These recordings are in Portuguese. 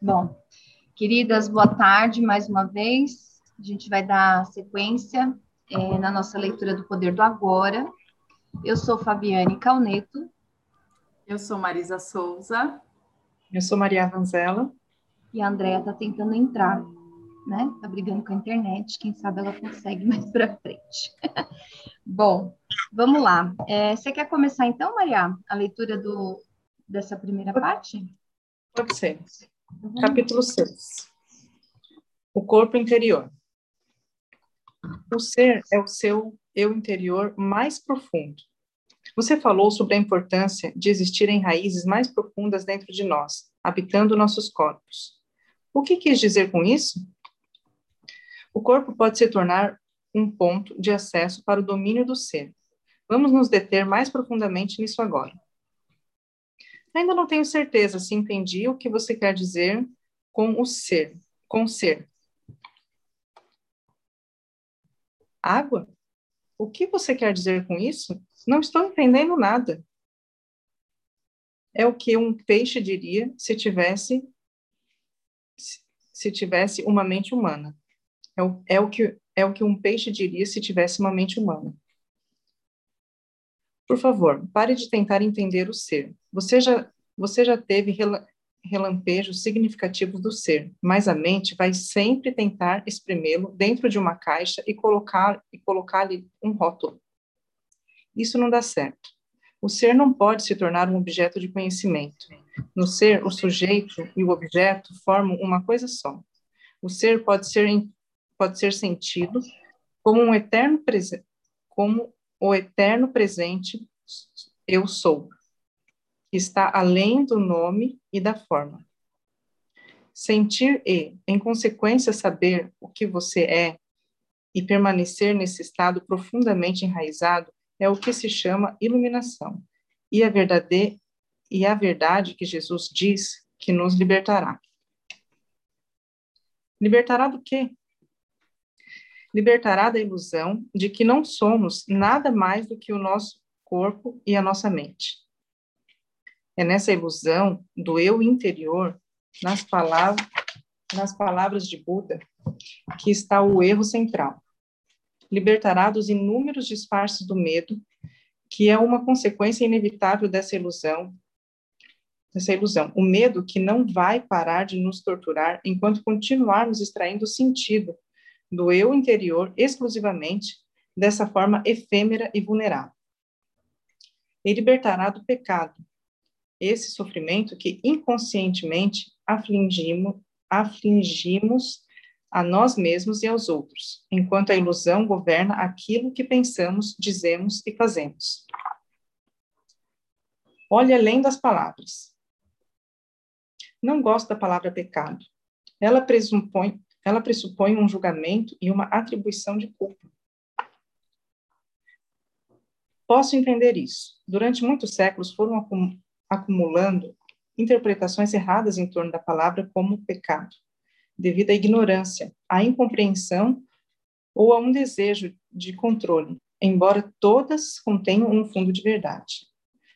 Bom, queridas, boa tarde mais uma vez. A gente vai dar sequência é, na nossa leitura do Poder do Agora. Eu sou Fabiane Calneto. Eu sou Marisa Souza. Eu sou Maria Vanzela. E a Andrea está tentando entrar, né? Está brigando com a internet. Quem sabe ela consegue mais para frente. Bom, vamos lá. É, você quer começar então, Maria, a leitura do, dessa primeira parte? Pode ser. Uhum. Capítulo 6. O corpo interior. O ser é o seu eu interior mais profundo. Você falou sobre a importância de existirem raízes mais profundas dentro de nós, habitando nossos corpos. O que quis dizer com isso? O corpo pode se tornar um ponto de acesso para o domínio do ser. Vamos nos deter mais profundamente nisso agora. Ainda não tenho certeza se entendi o que você quer dizer com o ser, com ser. Água? O que você quer dizer com isso? Não estou entendendo nada. É o que um peixe diria se tivesse se tivesse uma mente humana. É o, é o que é o que um peixe diria se tivesse uma mente humana. Por favor, pare de tentar entender o ser. Você já, você já teve relampejos significativos do ser, mas a mente vai sempre tentar exprimê-lo dentro de uma caixa e colocar e colocar-lhe um rótulo. Isso não dá certo. O ser não pode se tornar um objeto de conhecimento. No ser, o sujeito e o objeto formam uma coisa só. O ser pode ser pode ser sentido como um eterno presente, como o eterno presente eu sou, que está além do nome e da forma. Sentir e, em consequência, saber o que você é e permanecer nesse estado profundamente enraizado é o que se chama iluminação. E a verdade e a verdade que Jesus diz que nos libertará. Libertará do quê? Libertará da ilusão de que não somos nada mais do que o nosso corpo e a nossa mente. É nessa ilusão do eu interior, nas palavras, nas palavras de Buda, que está o erro central. Libertará dos inúmeros disfarces do medo, que é uma consequência inevitável dessa ilusão, dessa ilusão. O medo que não vai parar de nos torturar enquanto continuarmos extraindo sentido do eu interior exclusivamente, dessa forma efêmera e vulnerável. E libertará do pecado, esse sofrimento que inconscientemente afligimos, afligimos a nós mesmos e aos outros, enquanto a ilusão governa aquilo que pensamos, dizemos e fazemos. Olhe além das palavras. Não gosto da palavra pecado. Ela pressupõe ela pressupõe um julgamento e uma atribuição de culpa. Posso entender isso. Durante muitos séculos foram acumulando interpretações erradas em torno da palavra como pecado, devido à ignorância, à incompreensão ou a um desejo de controle, embora todas contenham um fundo de verdade.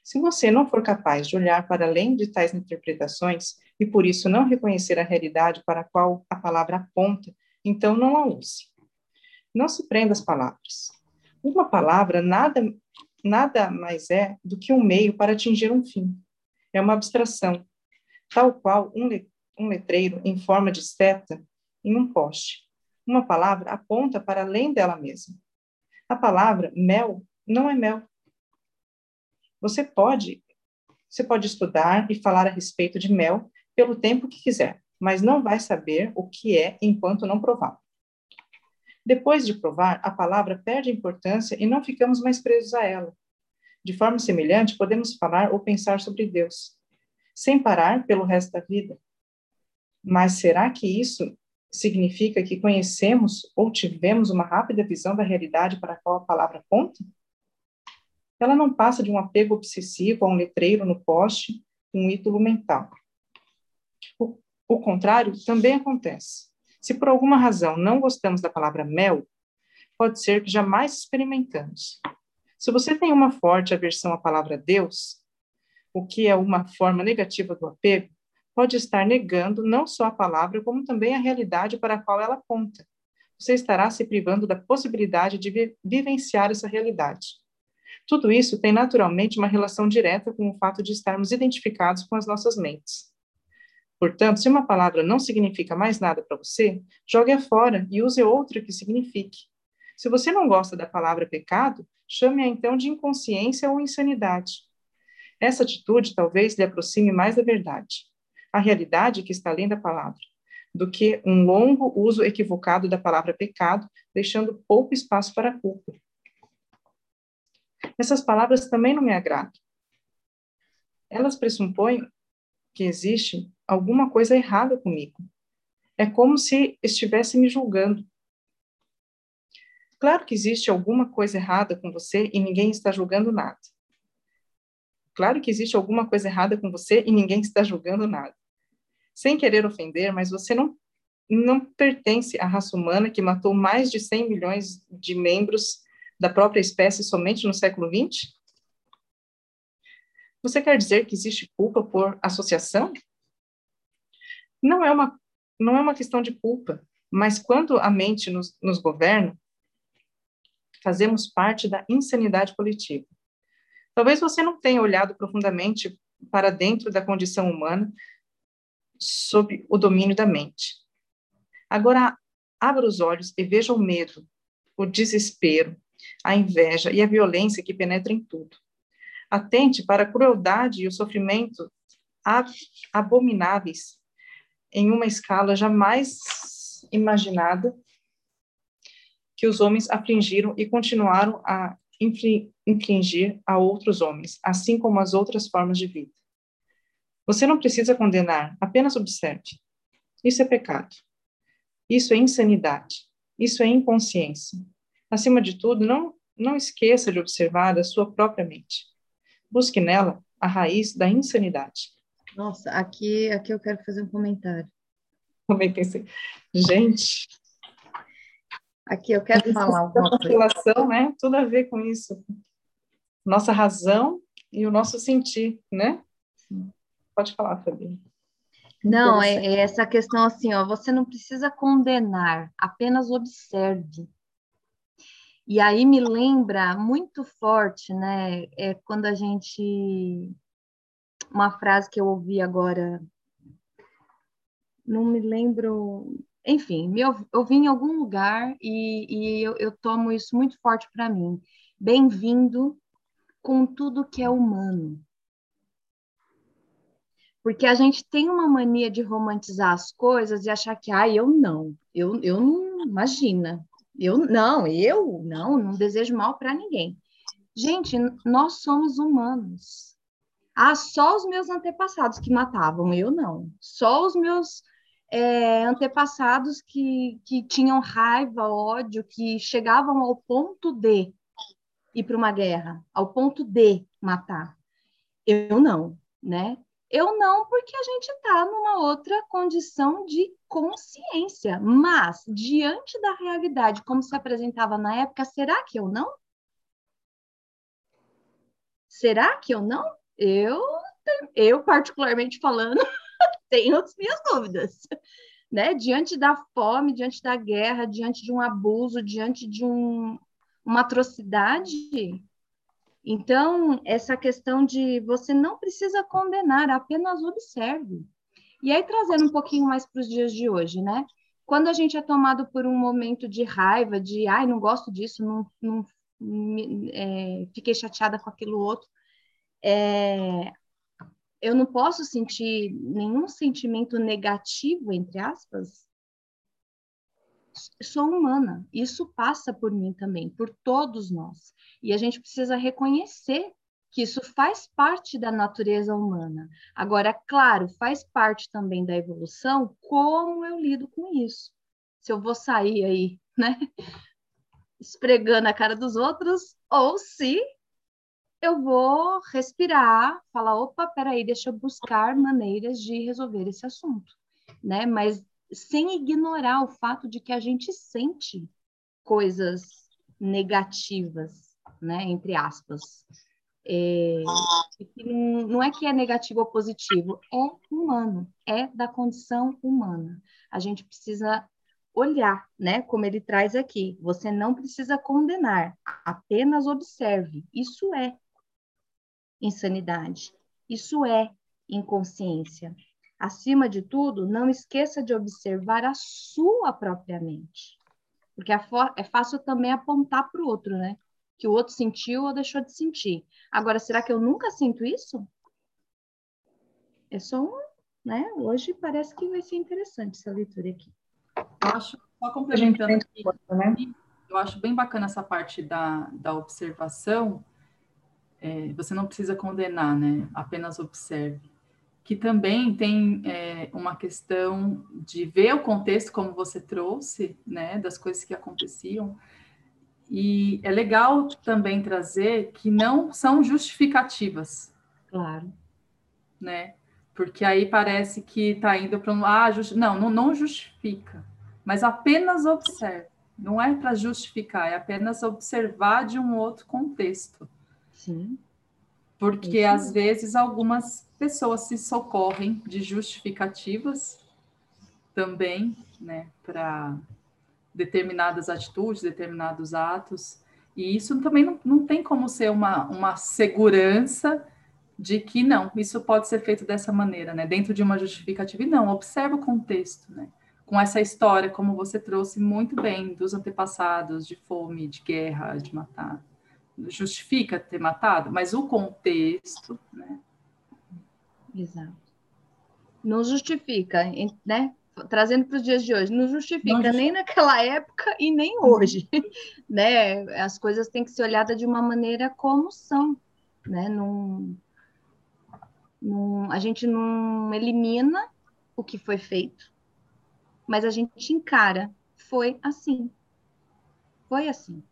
Se você não for capaz de olhar para além de tais interpretações e por isso não reconhecer a realidade para a qual a palavra aponta, então não a use. Não se prenda às palavras. Uma palavra nada, nada mais é do que um meio para atingir um fim. É uma abstração, tal qual um, le, um letreiro em forma de seta em um poste. Uma palavra aponta para além dela mesma. A palavra mel não é mel. Você pode, você pode estudar e falar a respeito de mel pelo tempo que quiser, mas não vai saber o que é enquanto não provar. Depois de provar, a palavra perde importância e não ficamos mais presos a ela. De forma semelhante, podemos falar ou pensar sobre Deus, sem parar pelo resto da vida. Mas será que isso significa que conhecemos ou tivemos uma rápida visão da realidade para a qual a palavra aponta? ela não passa de um apego obsessivo a um letreiro no poste, um ídolo mental. O, o contrário também acontece. Se por alguma razão não gostamos da palavra mel, pode ser que jamais experimentamos. Se você tem uma forte aversão à palavra Deus, o que é uma forma negativa do apego, pode estar negando não só a palavra, como também a realidade para a qual ela aponta. Você estará se privando da possibilidade de vi vivenciar essa realidade. Tudo isso tem naturalmente uma relação direta com o fato de estarmos identificados com as nossas mentes. Portanto, se uma palavra não significa mais nada para você, jogue-a fora e use outra que signifique. Se você não gosta da palavra pecado, chame-a então de inconsciência ou insanidade. Essa atitude talvez lhe aproxime mais da verdade, a realidade que está além da palavra, do que um longo uso equivocado da palavra pecado, deixando pouco espaço para a culpa. Essas palavras também não me agradam. Elas pressupõem que existe alguma coisa errada comigo. É como se estivesse me julgando. Claro que existe alguma coisa errada com você e ninguém está julgando nada. Claro que existe alguma coisa errada com você e ninguém está julgando nada. Sem querer ofender, mas você não não pertence à raça humana que matou mais de 100 milhões de membros da própria espécie somente no século XX? Você quer dizer que existe culpa por associação? Não é uma, não é uma questão de culpa, mas quando a mente nos, nos governa, fazemos parte da insanidade coletiva. Talvez você não tenha olhado profundamente para dentro da condição humana sob o domínio da mente. Agora, abra os olhos e veja o medo, o desespero, a inveja e a violência que penetram em tudo. Atente para a crueldade e o sofrimento abomináveis em uma escala jamais imaginada que os homens afligiram e continuaram a infligir a outros homens, assim como as outras formas de vida. Você não precisa condenar, apenas observe. Isso é pecado. Isso é insanidade. Isso é inconsciência. Acima de tudo, não, não esqueça de observar a sua própria mente. Busque nela a raiz da insanidade. Nossa, aqui, aqui eu quero fazer um comentário. Também pensei, gente, Aqui eu quero falar alguma coisa. relação, né? Tudo a ver com isso. Nossa razão e o nosso sentir, né? Pode falar, Fabi. Não, é, é, essa questão assim, ó, você não precisa condenar, apenas observe. E aí me lembra muito forte, né? É quando a gente uma frase que eu ouvi agora, não me lembro, enfim, me ouvi em algum lugar e, e eu, eu tomo isso muito forte para mim. Bem-vindo com tudo que é humano. Porque a gente tem uma mania de romantizar as coisas e achar que, ah, eu não, eu, eu não, imagina, eu não, eu não, não desejo mal para ninguém. Gente, nós somos humanos. Ah, só os meus antepassados que matavam, eu não. Só os meus é, antepassados que, que tinham raiva, ódio, que chegavam ao ponto de ir para uma guerra, ao ponto de matar. Eu não, né? Eu não, porque a gente está numa outra condição de consciência. Mas, diante da realidade, como se apresentava na época, será que eu não? Será que eu não? Eu, eu particularmente falando, tenho as minhas dúvidas. Né? Diante da fome, diante da guerra, diante de um abuso, diante de um, uma atrocidade. Então, essa questão de você não precisa condenar, apenas observe. E aí, trazendo um pouquinho mais para os dias de hoje, né? Quando a gente é tomado por um momento de raiva, de ai, não gosto disso, não, não é, fiquei chateada com aquilo outro, é, eu não posso sentir nenhum sentimento negativo, entre aspas. Sou humana, isso passa por mim também, por todos nós. E a gente precisa reconhecer que isso faz parte da natureza humana. Agora, claro, faz parte também da evolução como eu lido com isso. Se eu vou sair aí, né, esfregando a cara dos outros, ou se eu vou respirar, falar, opa, peraí, deixa eu buscar maneiras de resolver esse assunto, né? Mas sem ignorar o fato de que a gente sente coisas negativas, né? Entre aspas. É, não, é que é negativo ou positivo, é humano, é da condição humana. A gente precisa olhar, né? Como ele traz aqui. Você não precisa condenar, apenas observe. Isso é insanidade. Isso é inconsciência. Acima de tudo, não esqueça de observar a sua própria mente. Porque é fácil também apontar para o outro, né? Que o outro sentiu ou deixou de sentir. Agora, será que eu nunca sinto isso? É só um, né? Hoje parece que vai ser interessante essa leitura aqui. Eu acho, só complementando aqui, né? eu acho bem bacana essa parte da, da observação. É, você não precisa condenar, né? Apenas observe. Que também tem é, uma questão de ver o contexto, como você trouxe, né? Das coisas que aconteciam. E é legal também trazer que não são justificativas. Claro. Né? Porque aí parece que está indo para um. Ah, just... não, não, não justifica, mas apenas observa. Não é para justificar, é apenas observar de um outro contexto. Sim. Porque Isso. às vezes algumas pessoas se socorrem de justificativas também, né, para determinadas atitudes, determinados atos. E isso também não, não tem como ser uma, uma segurança de que não, isso pode ser feito dessa maneira, né? Dentro de uma justificativa. E não, observa o contexto, né? Com essa história, como você trouxe muito bem, dos antepassados, de fome, de guerra, de matar. Justifica ter matado, mas o contexto, né? Exato. Não justifica, né? Trazendo para os dias de hoje, não justifica, não nem naquela época e nem hoje, né? As coisas têm que ser olhadas de uma maneira como são, né? Num, não, a gente não elimina o que foi feito, mas a gente encara. Foi assim. Foi assim.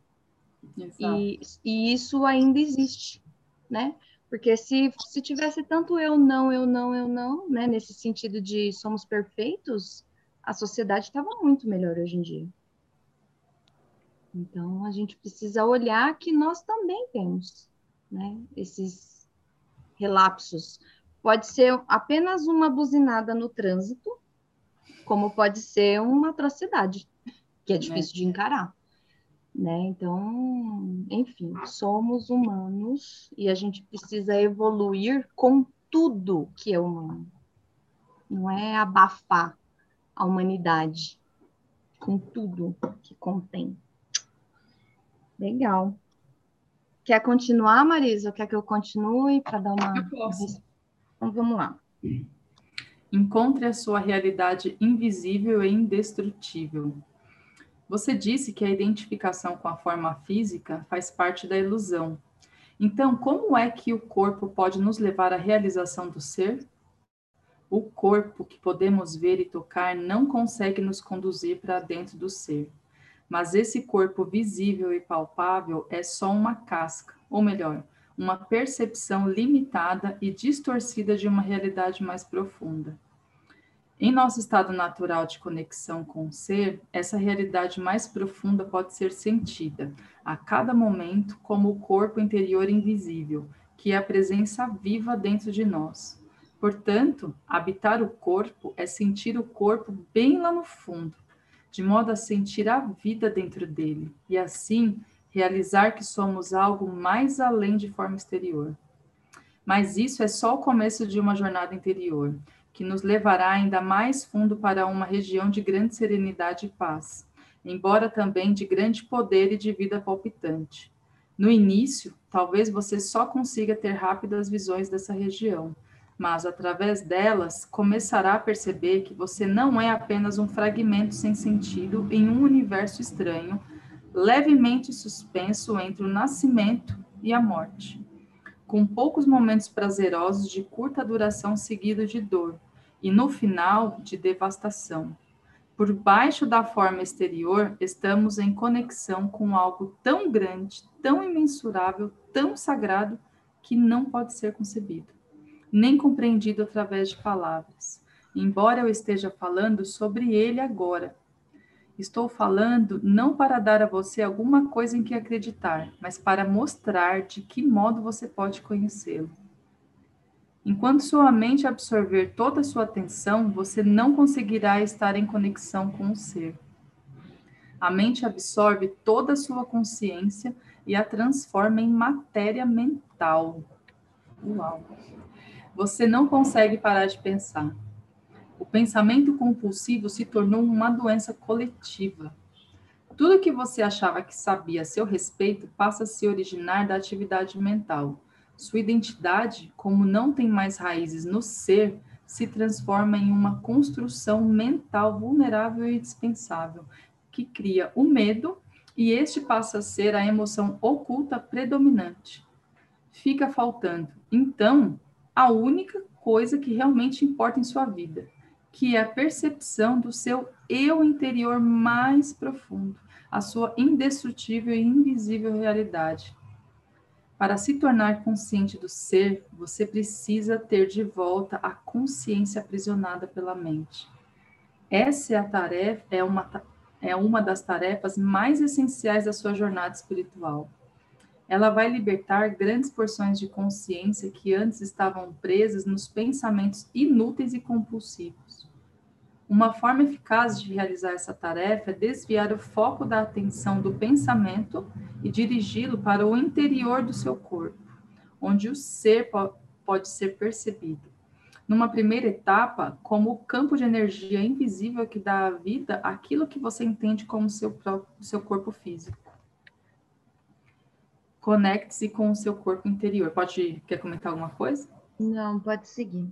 E, e, isso ainda existe, né? Porque se, se tivesse tanto eu não, eu não, eu não, né? Nesse sentido de somos perfeitos, a sociedade estava muito melhor hoje em dia. Então a gente precisa olhar que nós também temos, né? Esses relapsos. Pode ser apenas uma buzinada no trânsito, como pode ser uma atrocidade, que é difícil é. de encarar. Né? Então, enfim, somos humanos e a gente precisa evoluir com tudo que é humano. Não é abafar a humanidade com tudo que contém. Legal. Quer continuar, Marisa? Quer que eu continue para dar uma. Eu posso. Então vamos lá. Encontre a sua realidade invisível e indestrutível. Você disse que a identificação com a forma física faz parte da ilusão. Então, como é que o corpo pode nos levar à realização do ser? O corpo que podemos ver e tocar não consegue nos conduzir para dentro do ser. Mas esse corpo visível e palpável é só uma casca, ou melhor, uma percepção limitada e distorcida de uma realidade mais profunda. Em nosso estado natural de conexão com o ser, essa realidade mais profunda pode ser sentida a cada momento como o corpo interior invisível, que é a presença viva dentro de nós. Portanto, habitar o corpo é sentir o corpo bem lá no fundo, de modo a sentir a vida dentro dele e assim realizar que somos algo mais além de forma exterior. Mas isso é só o começo de uma jornada interior, que nos levará ainda mais fundo para uma região de grande serenidade e paz, embora também de grande poder e de vida palpitante. No início, talvez você só consiga ter rápidas visões dessa região, mas através delas começará a perceber que você não é apenas um fragmento sem sentido em um universo estranho levemente suspenso entre o nascimento e a morte, com poucos momentos prazerosos de curta duração seguido de dor, e no final de devastação. Por baixo da forma exterior, estamos em conexão com algo tão grande, tão imensurável, tão sagrado, que não pode ser concebido, nem compreendido através de palavras, embora eu esteja falando sobre ele agora, Estou falando não para dar a você alguma coisa em que acreditar, mas para mostrar de que modo você pode conhecê-lo. Enquanto sua mente absorver toda a sua atenção, você não conseguirá estar em conexão com o ser. A mente absorve toda a sua consciência e a transforma em matéria mental. Uau! Você não consegue parar de pensar. O pensamento compulsivo se tornou uma doença coletiva. Tudo que você achava que sabia a seu respeito passa a se originar da atividade mental. Sua identidade, como não tem mais raízes no ser, se transforma em uma construção mental vulnerável e dispensável, que cria o medo e este passa a ser a emoção oculta predominante. Fica faltando, então, a única coisa que realmente importa em sua vida, que é a percepção do seu eu interior mais profundo, a sua indestrutível e invisível realidade. Para se tornar consciente do ser, você precisa ter de volta a consciência aprisionada pela mente. Essa é a tarefa, é uma, é uma das tarefas mais essenciais da sua jornada espiritual. Ela vai libertar grandes porções de consciência que antes estavam presas nos pensamentos inúteis e compulsivos. Uma forma eficaz de realizar essa tarefa é desviar o foco da atenção do pensamento e dirigi-lo para o interior do seu corpo, onde o ser pode ser percebido. Numa primeira etapa, como o campo de energia invisível que dá vida àquilo que você entende como seu, próprio, seu corpo físico. Conecte-se com o seu corpo interior. Pode, quer comentar alguma coisa? Não, pode seguir.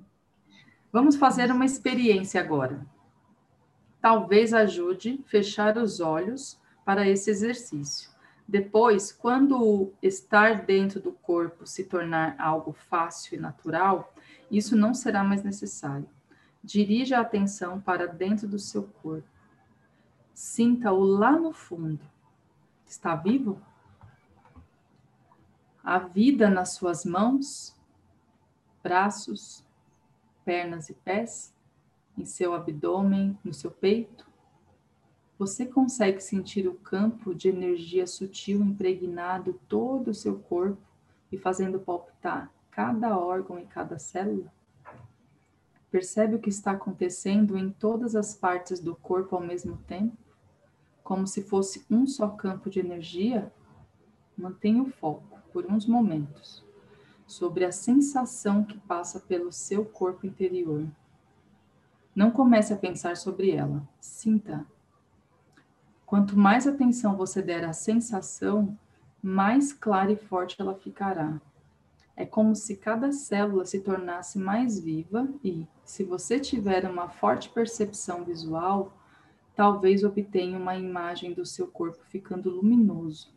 Vamos fazer uma experiência agora talvez ajude fechar os olhos para esse exercício. Depois, quando estar dentro do corpo se tornar algo fácil e natural, isso não será mais necessário. Dirija a atenção para dentro do seu corpo. Sinta-o lá no fundo. Está vivo? A vida nas suas mãos, braços, pernas e pés? Em seu abdômen, no seu peito, você consegue sentir o campo de energia sutil impregnado todo o seu corpo e fazendo palpitar cada órgão e cada célula? Percebe o que está acontecendo em todas as partes do corpo ao mesmo tempo? Como se fosse um só campo de energia? Mantenha o foco por uns momentos sobre a sensação que passa pelo seu corpo interior. Não comece a pensar sobre ela, sinta. Quanto mais atenção você der à sensação, mais clara e forte ela ficará. É como se cada célula se tornasse mais viva e, se você tiver uma forte percepção visual, talvez obtenha uma imagem do seu corpo ficando luminoso.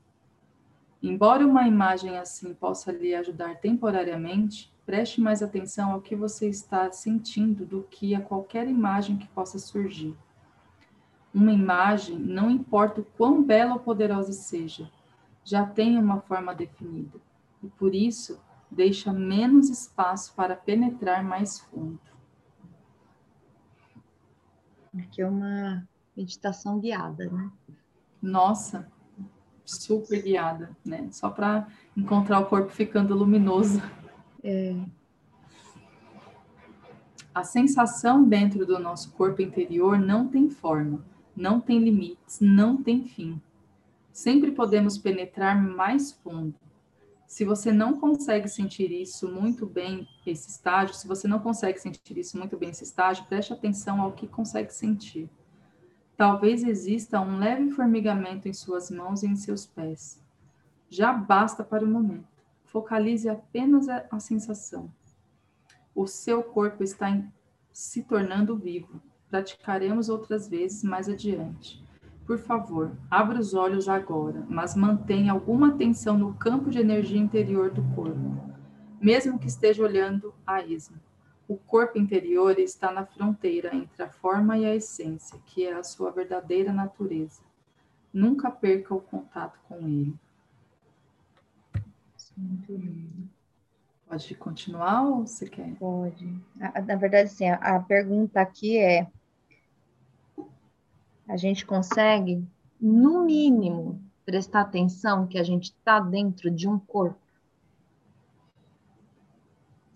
Embora uma imagem assim possa lhe ajudar temporariamente, Preste mais atenção ao que você está sentindo do que a qualquer imagem que possa surgir. Uma imagem, não importa o quão bela ou poderosa seja, já tem uma forma definida e por isso deixa menos espaço para penetrar mais fundo. Aqui é uma meditação guiada, né? Nossa, super guiada, né? Só para encontrar o corpo ficando luminoso. É. A sensação dentro do nosso corpo interior não tem forma, não tem limites, não tem fim. Sempre podemos penetrar mais fundo. Se você não consegue sentir isso muito bem, esse estágio, se você não consegue sentir isso muito bem, esse estágio, preste atenção ao que consegue sentir. Talvez exista um leve formigamento em suas mãos e em seus pés. Já basta para o momento. Focalize apenas a, a sensação. O seu corpo está em, se tornando vivo. Praticaremos outras vezes mais adiante. Por favor, abra os olhos agora, mas mantenha alguma atenção no campo de energia interior do corpo, mesmo que esteja olhando a esmo. O corpo interior está na fronteira entre a forma e a essência, que é a sua verdadeira natureza. Nunca perca o contato com ele. Muito lindo. Pode continuar ou você quer? Pode. Na verdade, sim, a, a pergunta aqui é a gente consegue, no mínimo, prestar atenção que a gente está dentro de um corpo.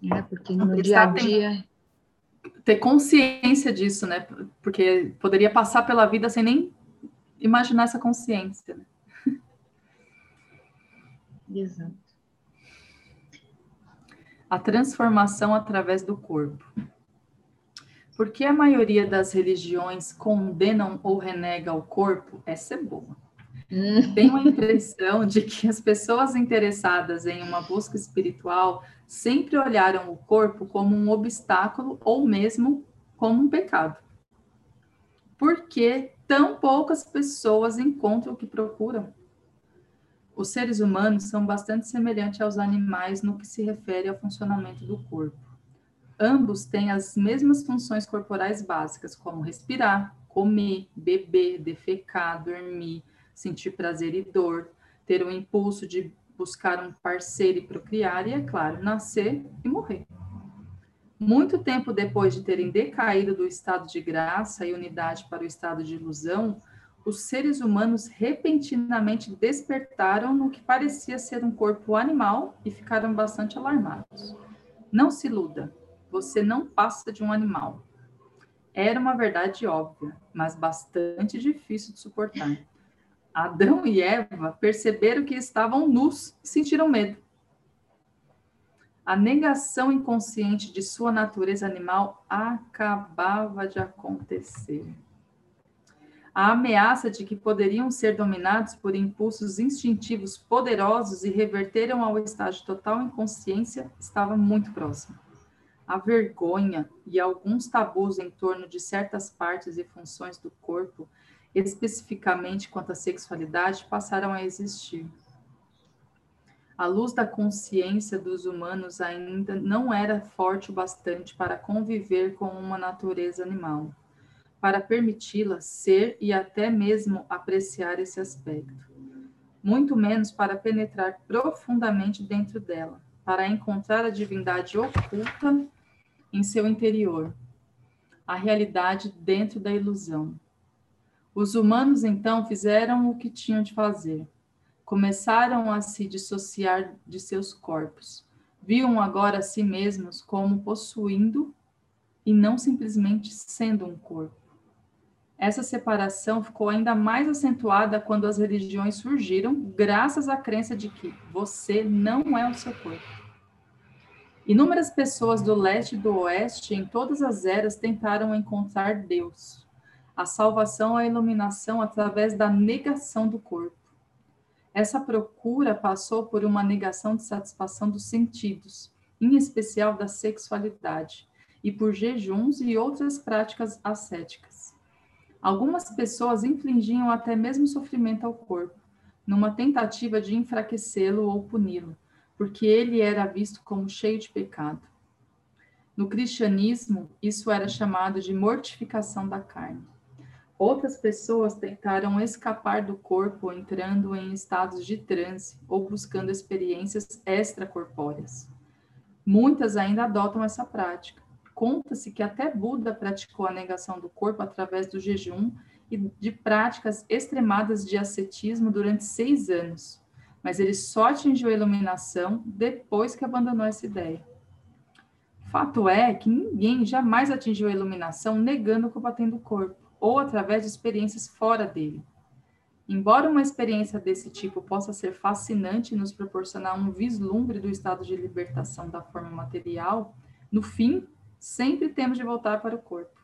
Né? Porque no dia a dia. Ter consciência disso, né? Porque poderia passar pela vida sem nem imaginar essa consciência. Né? Exato. A transformação através do corpo. Por que a maioria das religiões condenam ou renega o corpo? Essa é boa. Hum. Tenho a impressão de que as pessoas interessadas em uma busca espiritual sempre olharam o corpo como um obstáculo ou mesmo como um pecado. Por que tão poucas pessoas encontram o que procuram? Os seres humanos são bastante semelhantes aos animais no que se refere ao funcionamento do corpo. Ambos têm as mesmas funções corporais básicas, como respirar, comer, beber, defecar, dormir, sentir prazer e dor, ter o impulso de buscar um parceiro e procriar, e, é claro, nascer e morrer. Muito tempo depois de terem decaído do estado de graça e unidade para o estado de ilusão, os seres humanos repentinamente despertaram no que parecia ser um corpo animal e ficaram bastante alarmados. Não se iluda, você não passa de um animal. Era uma verdade óbvia, mas bastante difícil de suportar. Adão e Eva perceberam que estavam nus e sentiram medo. A negação inconsciente de sua natureza animal acabava de acontecer. A ameaça de que poderiam ser dominados por impulsos instintivos poderosos e reverteram ao estágio total inconsciência estava muito próxima a vergonha e alguns tabus em torno de certas partes e funções do corpo, especificamente quanto à sexualidade, passaram a existir. A luz da consciência dos humanos ainda não era forte o bastante para conviver com uma natureza animal, para permiti-la ser e até mesmo apreciar esse aspecto, muito menos para penetrar profundamente dentro dela, para encontrar a divindade oculta em seu interior, a realidade dentro da ilusão. Os humanos então fizeram o que tinham de fazer. Começaram a se dissociar de seus corpos. Viam agora a si mesmos como possuindo e não simplesmente sendo um corpo. Essa separação ficou ainda mais acentuada quando as religiões surgiram, graças à crença de que você não é o seu corpo. Inúmeras pessoas do leste e do oeste, em todas as eras, tentaram encontrar Deus, a salvação, a iluminação através da negação do corpo. Essa procura passou por uma negação de satisfação dos sentidos, em especial da sexualidade, e por jejuns e outras práticas ascéticas. Algumas pessoas infligiam até mesmo sofrimento ao corpo, numa tentativa de enfraquecê-lo ou puni-lo porque ele era visto como cheio de pecado. No cristianismo, isso era chamado de mortificação da carne. Outras pessoas tentaram escapar do corpo entrando em estados de transe ou buscando experiências extracorpóreas. Muitas ainda adotam essa prática. Conta-se que até Buda praticou a negação do corpo através do jejum e de práticas extremadas de ascetismo durante seis anos, mas ele só atingiu a iluminação depois que abandonou essa ideia. Fato é que ninguém jamais atingiu a iluminação negando o que tem do corpo, ou através de experiências fora dele. Embora uma experiência desse tipo possa ser fascinante e nos proporcionar um vislumbre do estado de libertação da forma material, no fim, sempre temos de voltar para o corpo,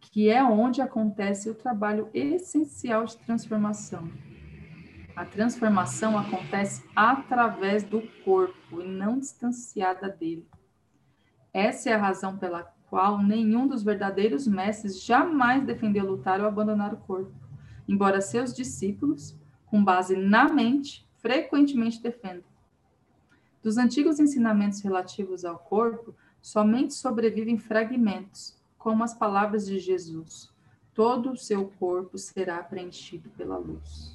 que é onde acontece o trabalho essencial de transformação, a transformação acontece através do corpo e não distanciada dele. Essa é a razão pela qual nenhum dos verdadeiros mestres jamais defendeu lutar ou abandonar o corpo, embora seus discípulos, com base na mente, frequentemente defendam. Dos antigos ensinamentos relativos ao corpo, somente sobrevivem fragmentos, como as palavras de Jesus: todo o seu corpo será preenchido pela luz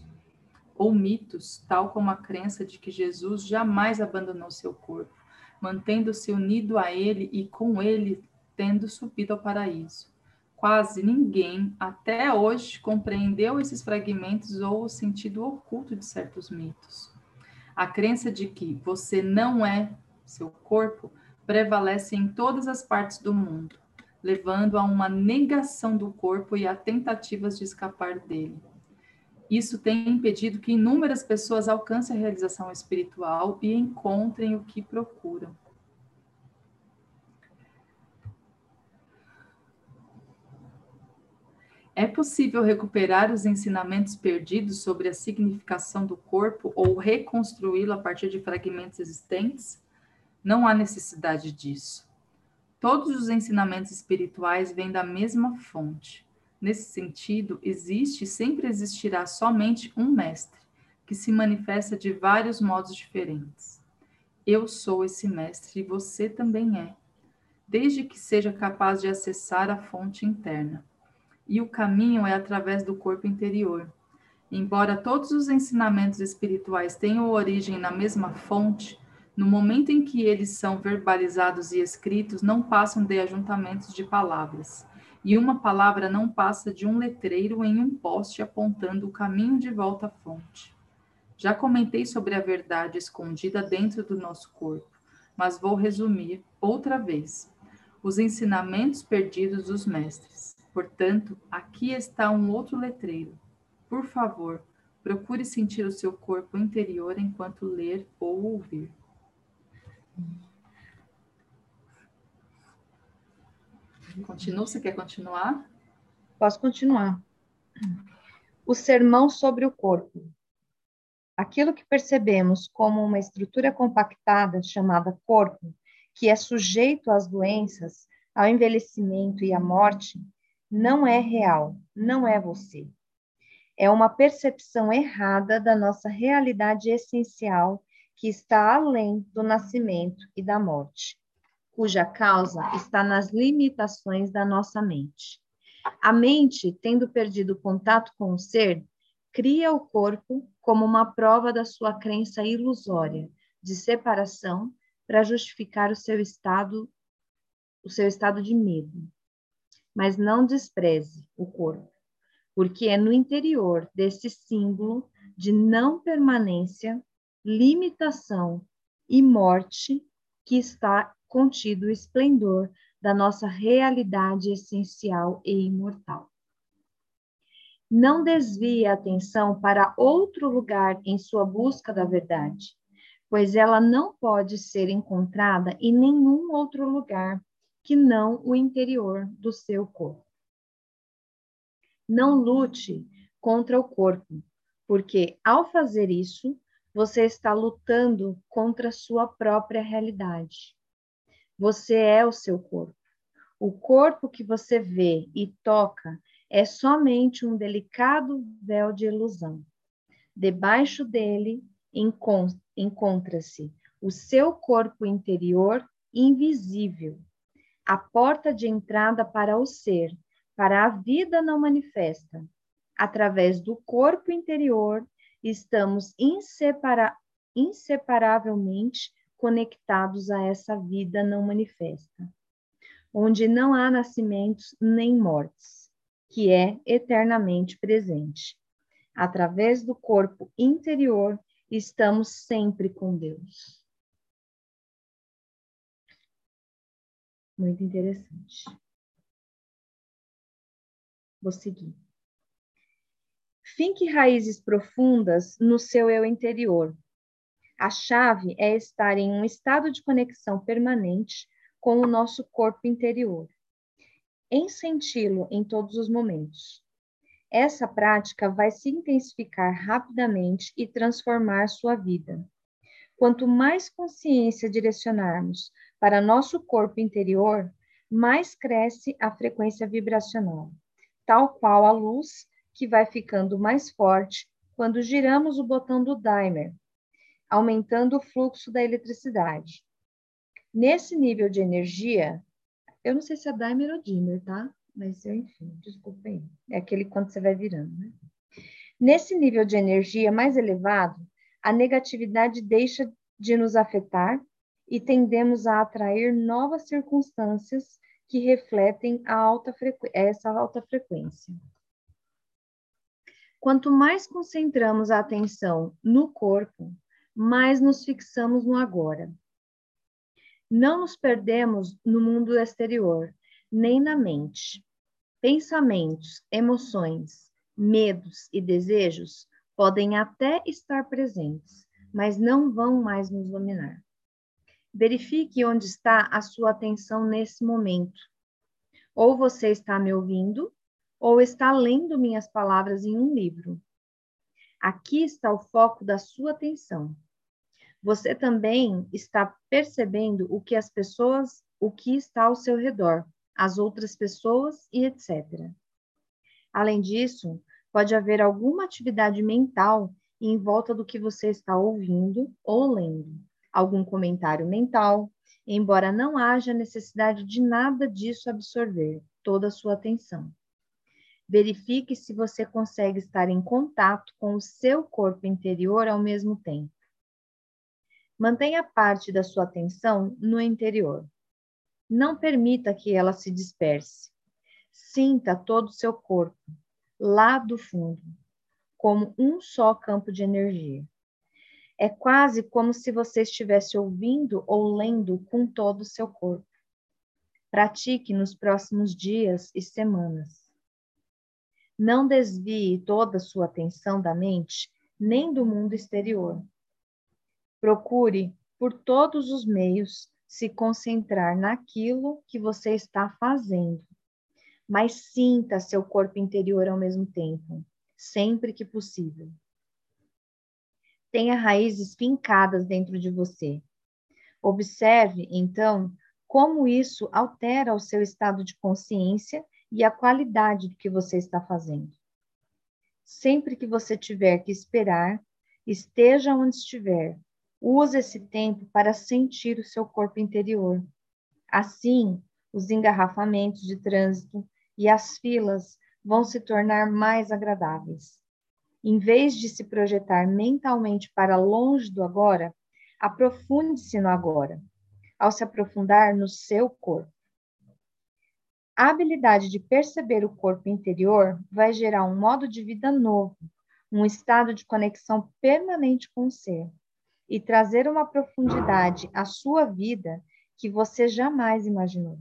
ou mitos, tal como a crença de que Jesus jamais abandonou seu corpo, mantendo-se unido a ele e com ele tendo subido ao paraíso. Quase ninguém até hoje compreendeu esses fragmentos ou o sentido oculto de certos mitos. A crença de que você não é seu corpo prevalece em todas as partes do mundo, levando a uma negação do corpo e a tentativas de escapar dele. Isso tem impedido que inúmeras pessoas alcancem a realização espiritual e encontrem o que procuram. É possível recuperar os ensinamentos perdidos sobre a significação do corpo ou reconstruí-lo a partir de fragmentos existentes? Não há necessidade disso. Todos os ensinamentos espirituais vêm da mesma fonte. Nesse sentido, existe e sempre existirá somente um mestre, que se manifesta de vários modos diferentes. Eu sou esse mestre e você também é, desde que seja capaz de acessar a fonte interna e o caminho é através do corpo interior. Embora todos os ensinamentos espirituais tenham origem na mesma fonte, no momento em que eles são verbalizados e escritos, não passam de ajuntamentos de palavras. E uma palavra não passa de um letreiro em um poste apontando o caminho de volta à fonte. Já comentei sobre a verdade escondida dentro do nosso corpo, mas vou resumir outra vez. Os ensinamentos perdidos dos mestres. Portanto, aqui está um outro letreiro. Por favor, procure sentir o seu corpo interior enquanto ler ou ouvir. Continua, você quer continuar? Posso continuar. O sermão sobre o corpo. Aquilo que percebemos como uma estrutura compactada chamada corpo, que é sujeito às doenças, ao envelhecimento e à morte, não é real, não é você. É uma percepção errada da nossa realidade essencial que está além do nascimento e da morte, cuja causa está nas limitações da nossa mente. A mente, tendo perdido contato com o ser, cria o corpo como uma prova da sua crença ilusória de separação para justificar o seu estado o seu estado de medo mas não despreze o corpo, porque é no interior desse símbolo de não permanência, limitação e morte que está contido o esplendor da nossa realidade essencial e imortal. Não desvie a atenção para outro lugar em sua busca da verdade, pois ela não pode ser encontrada em nenhum outro lugar que não o interior do seu corpo. Não lute contra o corpo, porque ao fazer isso, você está lutando contra a sua própria realidade. Você é o seu corpo. O corpo que você vê e toca é somente um delicado véu de ilusão. Debaixo dele encontra-se o seu corpo interior invisível, a porta de entrada para o ser, para a vida não manifesta. Através do corpo interior, estamos insepara inseparavelmente conectados a essa vida não manifesta, onde não há nascimentos nem mortes, que é eternamente presente. Através do corpo interior, estamos sempre com Deus. Muito interessante. Vou seguir. Finque raízes profundas no seu eu interior. A chave é estar em um estado de conexão permanente com o nosso corpo interior, em senti-lo em todos os momentos. Essa prática vai se intensificar rapidamente e transformar sua vida. Quanto mais consciência direcionarmos para nosso corpo interior, mais cresce a frequência vibracional, tal qual a luz que vai ficando mais forte quando giramos o botão do dimer, aumentando o fluxo da eletricidade. Nesse nível de energia, eu não sei se é dimer ou dimmer, tá? Mas eu, enfim, desculpa aí. É aquele quando você vai virando, né? Nesse nível de energia mais elevado, a negatividade deixa de nos afetar e tendemos a atrair novas circunstâncias que refletem alta essa alta frequência. Quanto mais concentramos a atenção no corpo, mais nos fixamos no agora. Não nos perdemos no mundo exterior, nem na mente. Pensamentos, emoções, medos e desejos podem até estar presentes, mas não vão mais nos dominar. Verifique onde está a sua atenção nesse momento. Ou você está me ouvindo, ou está lendo minhas palavras em um livro. Aqui está o foco da sua atenção. Você também está percebendo o que as pessoas, o que está ao seu redor, as outras pessoas e etc. Além disso, pode haver alguma atividade mental em volta do que você está ouvindo ou lendo, algum comentário mental, embora não haja necessidade de nada disso absorver toda a sua atenção. Verifique se você consegue estar em contato com o seu corpo interior ao mesmo tempo. Mantenha parte da sua atenção no interior. Não permita que ela se disperse. Sinta todo o seu corpo, lá do fundo, como um só campo de energia. É quase como se você estivesse ouvindo ou lendo com todo o seu corpo. Pratique nos próximos dias e semanas. Não desvie toda a sua atenção da mente nem do mundo exterior. Procure, por todos os meios, se concentrar naquilo que você está fazendo, mas sinta seu corpo interior ao mesmo tempo, sempre que possível. Tenha raízes fincadas dentro de você. Observe, então, como isso altera o seu estado de consciência e a qualidade do que você está fazendo. Sempre que você tiver que esperar, esteja onde estiver, use esse tempo para sentir o seu corpo interior. Assim, os engarrafamentos de trânsito e as filas vão se tornar mais agradáveis. Em vez de se projetar mentalmente para longe do agora, aprofunde-se no agora, ao se aprofundar no seu corpo. A habilidade de perceber o corpo interior vai gerar um modo de vida novo, um estado de conexão permanente com o ser e trazer uma profundidade à sua vida que você jamais imaginou.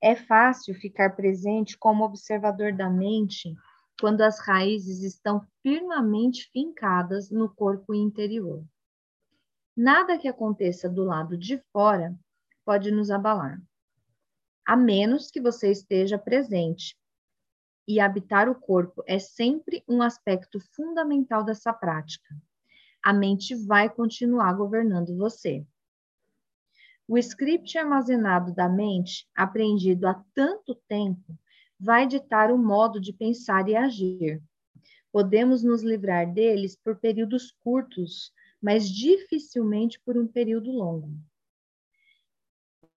É fácil ficar presente como observador da mente quando as raízes estão firmemente fincadas no corpo interior. Nada que aconteça do lado de fora pode nos abalar a menos que você esteja presente. E habitar o corpo é sempre um aspecto fundamental dessa prática. A mente vai continuar governando você. O script armazenado da mente, aprendido há tanto tempo, vai ditar o modo de pensar e agir. Podemos nos livrar deles por períodos curtos, mas dificilmente por um período longo.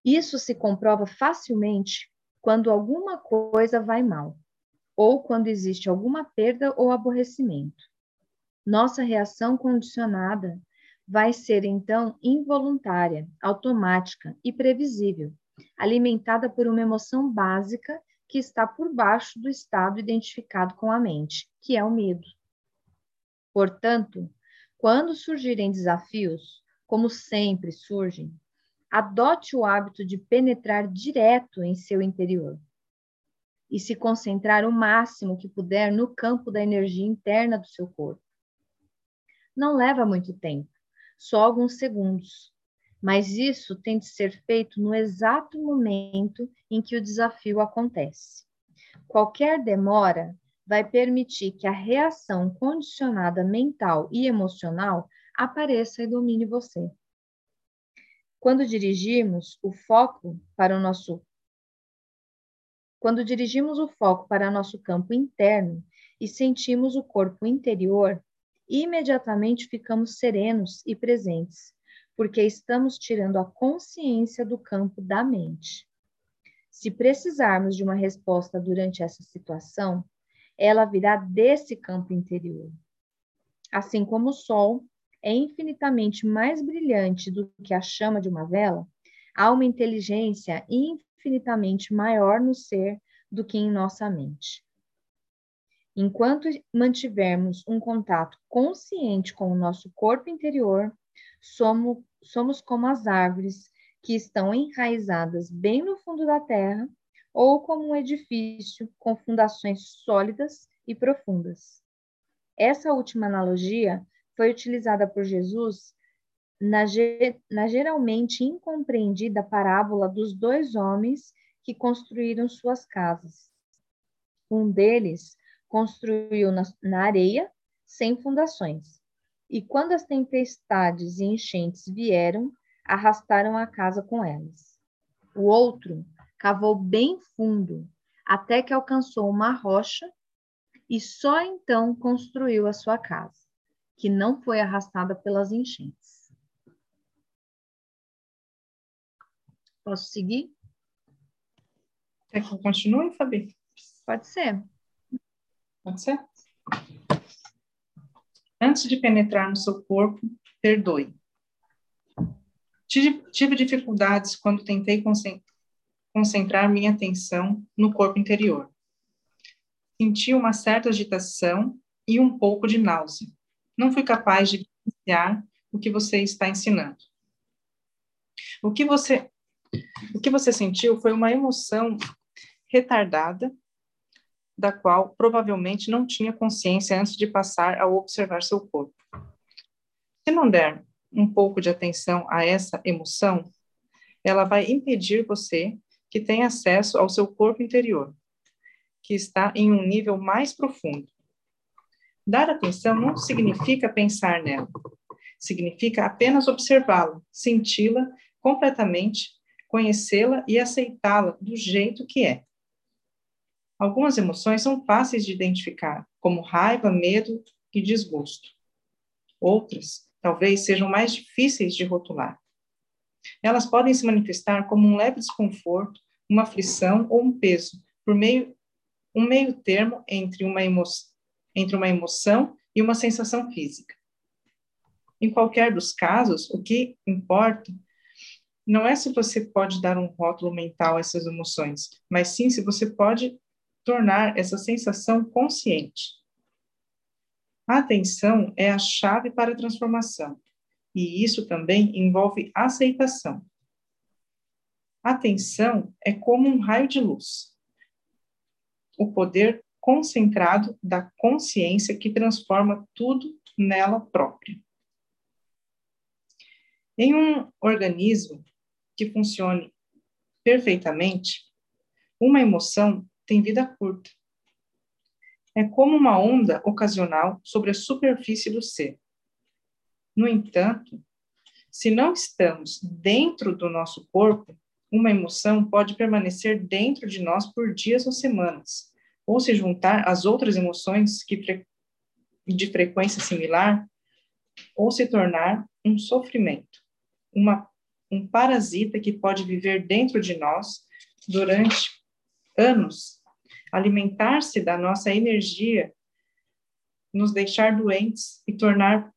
Isso se comprova facilmente quando alguma coisa vai mal, ou quando existe alguma perda ou aborrecimento. Nossa reação condicionada vai ser então involuntária, automática e previsível, alimentada por uma emoção básica que está por baixo do estado identificado com a mente, que é o medo. Portanto, quando surgirem desafios, como sempre surgem, adote o hábito de penetrar direto em seu interior e se concentrar o máximo que puder no campo da energia interna do seu corpo. Não leva muito tempo, só alguns segundos, mas isso tem de ser feito no exato momento em que o desafio acontece. Qualquer demora vai permitir que a reação condicionada mental e emocional apareça e domine você. Quando dirigimos o foco para o nosso quando dirigimos o foco para nosso campo interno e sentimos o corpo interior, imediatamente ficamos serenos e presentes, porque estamos tirando a consciência do campo da mente. Se precisarmos de uma resposta durante essa situação, ela virá desse campo interior. Assim como o sol é infinitamente mais brilhante do que a chama de uma vela, há uma inteligência infinitamente maior no ser do que em nossa mente. Enquanto mantivermos um contato consciente com o nosso corpo interior, somos, somos como as árvores que estão enraizadas bem no fundo da terra, ou como um edifício com fundações sólidas e profundas. Essa última analogia foi utilizada por Jesus na, na geralmente incompreendida parábola dos dois homens que construíram suas casas. Um deles construiu na, na areia, sem fundações, e quando as tempestades e enchentes vieram, arrastaram a casa com elas. O outro cavou bem fundo, até que alcançou uma rocha, e só então construiu a sua casa, que não foi arrastada pelas enchentes. Posso seguir? Quer que eu continue, Fabi? Pode ser. Pode ser? Antes de penetrar no seu corpo, perdoe. Tive, dificuldades quando tentei concentrar minha atenção no corpo interior. Senti uma certa agitação e um pouco de náusea. Não fui capaz de iniciar o que você está ensinando. O que você o que você sentiu foi uma emoção retardada, da qual provavelmente não tinha consciência antes de passar a observar seu corpo. Se não der um pouco de atenção a essa emoção, ela vai impedir você que tenha acesso ao seu corpo interior, que está em um nível mais profundo. Dar atenção não significa pensar nela, significa apenas observá-la, senti-la completamente, conhecê-la e aceitá-la do jeito que é. Algumas emoções são fáceis de identificar, como raiva, medo e desgosto. Outras, talvez, sejam mais difíceis de rotular. Elas podem se manifestar como um leve desconforto, uma aflição ou um peso, por meio um meio termo entre uma, emo, entre uma emoção e uma sensação física. Em qualquer dos casos, o que importa não é se você pode dar um rótulo mental a essas emoções, mas sim se você pode tornar essa sensação consciente. A atenção é a chave para a transformação, e isso também envolve aceitação. Atenção é como um raio de luz, o poder concentrado da consciência que transforma tudo nela própria. Em um organismo que funcione perfeitamente, uma emoção tem vida curta. É como uma onda ocasional sobre a superfície do ser. No entanto, se não estamos dentro do nosso corpo, uma emoção pode permanecer dentro de nós por dias ou semanas, ou se juntar às outras emoções que de frequência similar, ou se tornar um sofrimento, uma, um parasita que pode viver dentro de nós durante anos alimentar-se da nossa energia, nos deixar doentes e tornar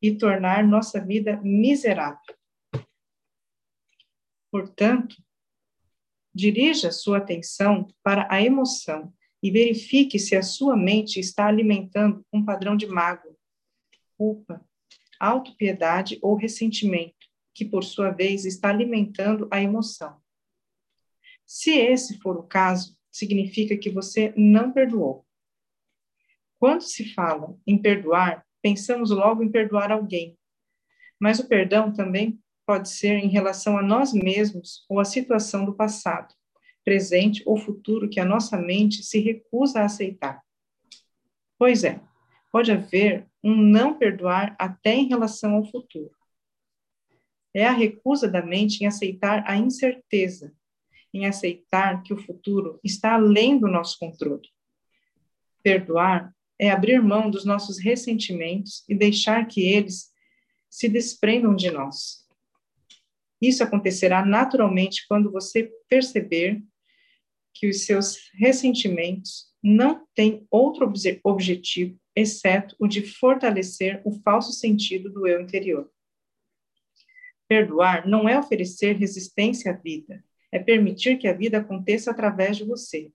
e tornar nossa vida miserável. Portanto, dirija sua atenção para a emoção e verifique se a sua mente está alimentando um padrão de mágoa, culpa, autopiedade ou ressentimento, que por sua vez está alimentando a emoção. Se esse for o caso, significa que você não perdoou. Quando se fala em perdoar, pensamos logo em perdoar alguém. Mas o perdão também pode ser em relação a nós mesmos ou à situação do passado, presente ou futuro que a nossa mente se recusa a aceitar. Pois é, pode haver um não perdoar até em relação ao futuro. É a recusa da mente em aceitar a incerteza, em aceitar que o futuro está além do nosso controle. Perdoar é abrir mão dos nossos ressentimentos e deixar que eles se desprendam de nós. Isso acontecerá naturalmente quando você perceber que os seus ressentimentos não têm outro objetivo exceto o de fortalecer o falso sentido do eu interior. Perdoar não é oferecer resistência à vida, é permitir que a vida aconteça através de você.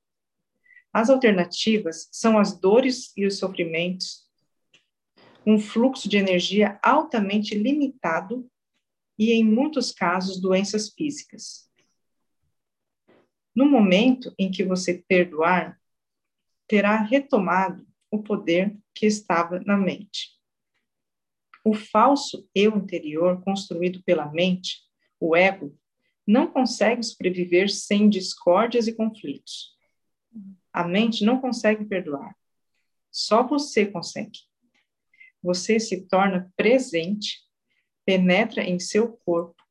As alternativas são as dores e os sofrimentos, um fluxo de energia altamente limitado e, em muitos casos, doenças físicas. No momento em que você perdoar, terá retomado o poder que estava na mente. O falso eu interior, construído pela mente, o ego, não consegue sobreviver sem discórdias e conflitos. A mente não consegue perdoar. Só você consegue. Você se torna presente, penetra em seu corpo,